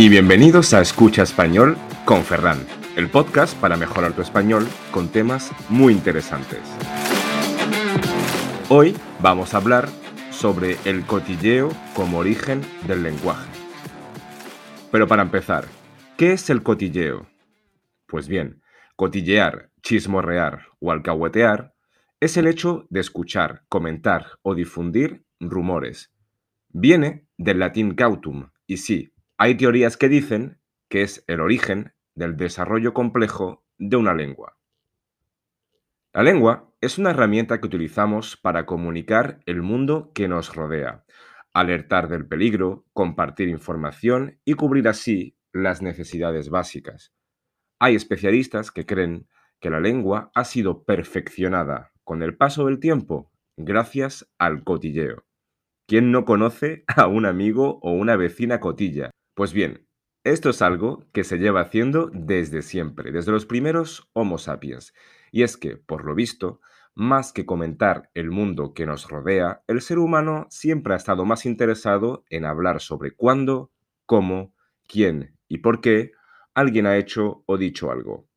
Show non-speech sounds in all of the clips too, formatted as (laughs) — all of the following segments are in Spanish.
y bienvenidos a Escucha Español con Ferran, el podcast para mejorar tu español con temas muy interesantes. Hoy vamos a hablar sobre el cotilleo como origen del lenguaje. Pero para empezar, ¿qué es el cotilleo? Pues bien, cotillear, chismorrear o alcahuetear es el hecho de escuchar, comentar o difundir rumores. Viene del latín cautum, y sí, hay teorías que dicen que es el origen del desarrollo complejo de una lengua. La lengua es una herramienta que utilizamos para comunicar el mundo que nos rodea, alertar del peligro, compartir información y cubrir así las necesidades básicas. Hay especialistas que creen que la lengua ha sido perfeccionada con el paso del tiempo gracias al cotilleo. ¿Quién no conoce a un amigo o una vecina cotilla? Pues bien, esto es algo que se lleva haciendo desde siempre, desde los primeros Homo sapiens. Y es que, por lo visto, más que comentar el mundo que nos rodea, el ser humano siempre ha estado más interesado en hablar sobre cuándo, cómo, quién y por qué alguien ha hecho o dicho algo.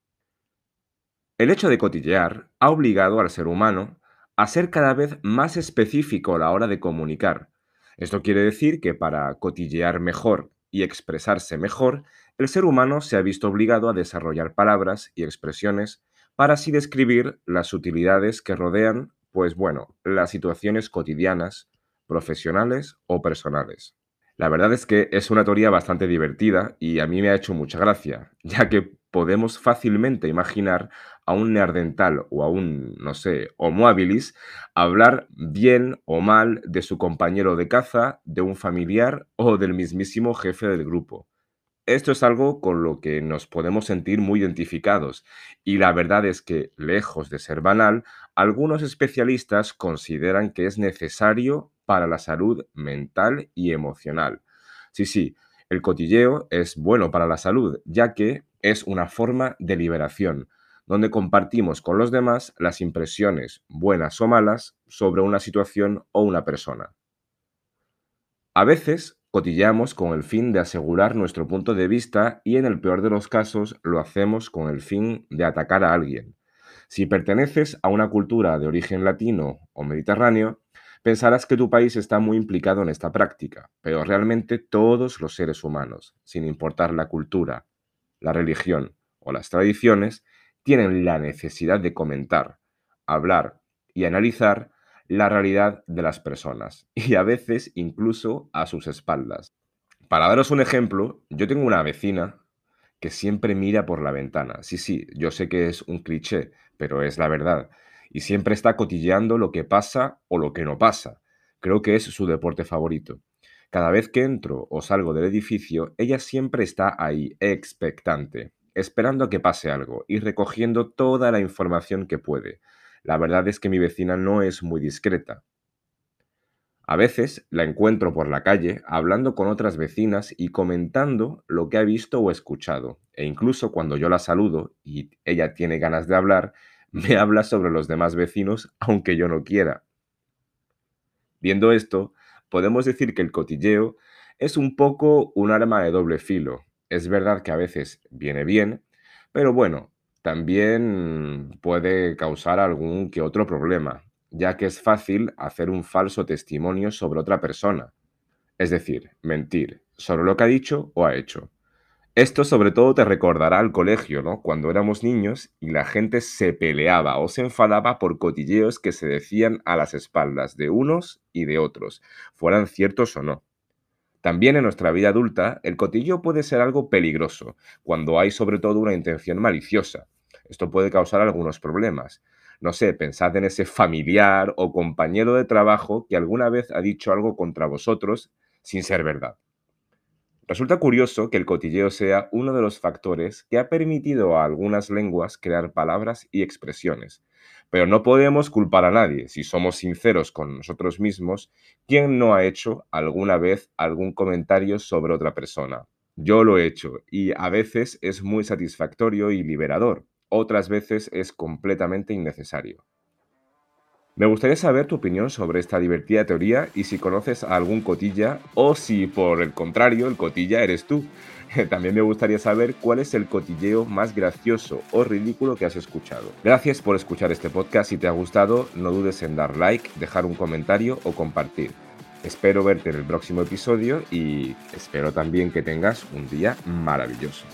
El hecho de cotillear ha obligado al ser humano a ser cada vez más específico a la hora de comunicar. Esto quiere decir que para cotillear mejor y expresarse mejor, el ser humano se ha visto obligado a desarrollar palabras y expresiones para así describir las utilidades que rodean, pues bueno, las situaciones cotidianas, profesionales o personales. La verdad es que es una teoría bastante divertida y a mí me ha hecho mucha gracia, ya que podemos fácilmente imaginar a un neardental o a un, no sé, homo habilis hablar bien o mal de su compañero de caza, de un familiar o del mismísimo jefe del grupo. Esto es algo con lo que nos podemos sentir muy identificados y la verdad es que, lejos de ser banal, algunos especialistas consideran que es necesario para la salud mental y emocional. Sí, sí, el cotilleo es bueno para la salud, ya que es una forma de liberación, donde compartimos con los demás las impresiones, buenas o malas, sobre una situación o una persona. A veces cotilleamos con el fin de asegurar nuestro punto de vista y en el peor de los casos lo hacemos con el fin de atacar a alguien. Si perteneces a una cultura de origen latino o mediterráneo, pensarás que tu país está muy implicado en esta práctica, pero realmente todos los seres humanos, sin importar la cultura, la religión o las tradiciones, tienen la necesidad de comentar, hablar y analizar la realidad de las personas (laughs) y a veces incluso a sus espaldas. Para daros un ejemplo, yo tengo una vecina que siempre mira por la ventana. Sí, sí, yo sé que es un cliché, pero es la verdad. Y siempre está cotilleando lo que pasa o lo que no pasa. Creo que es su deporte favorito. Cada vez que entro o salgo del edificio, ella siempre está ahí, expectante, esperando a que pase algo y recogiendo toda la información que puede. La verdad es que mi vecina no es muy discreta. A veces la encuentro por la calle hablando con otras vecinas y comentando lo que ha visto o escuchado. E incluso cuando yo la saludo y ella tiene ganas de hablar, (laughs) me habla sobre los demás vecinos aunque yo no quiera. Viendo esto, podemos decir que el cotilleo es un poco un arma de doble filo. Es verdad que a veces viene bien, pero bueno, también puede causar algún que otro problema, ya que es fácil hacer un falso testimonio sobre otra persona, es decir, mentir sobre lo que ha dicho o ha hecho. Esto sobre todo te recordará al colegio, ¿no? Cuando éramos niños y la gente se peleaba o se enfadaba por cotilleos que se decían a las espaldas de unos y de otros, fueran ciertos o no. También en nuestra vida adulta, el cotilleo puede ser algo peligroso, cuando hay sobre todo una intención maliciosa. Esto puede causar algunos problemas. No sé, pensad en ese familiar o compañero de trabajo que alguna vez ha dicho algo contra vosotros sin ser verdad. Resulta curioso que el cotilleo sea uno de los factores que ha permitido a algunas lenguas crear palabras y expresiones. Pero no podemos culpar a nadie, si somos sinceros con nosotros mismos, ¿quién no ha hecho alguna vez algún comentario sobre otra persona? Yo lo he hecho y a veces es muy satisfactorio y liberador, otras veces es completamente innecesario. Me gustaría saber tu opinión sobre esta divertida teoría y si conoces a algún cotilla o si por el contrario el cotilla eres tú. (laughs) También me gustaría saber cuál es el cotilleo más gracioso o ridículo que has escuchado. Gracias por escuchar este podcast. Si te ha gustado, no dudes en dar like, dejar un comentario o compartir. Espero verte en el próximo episodio y espero también que tengas un día maravilloso.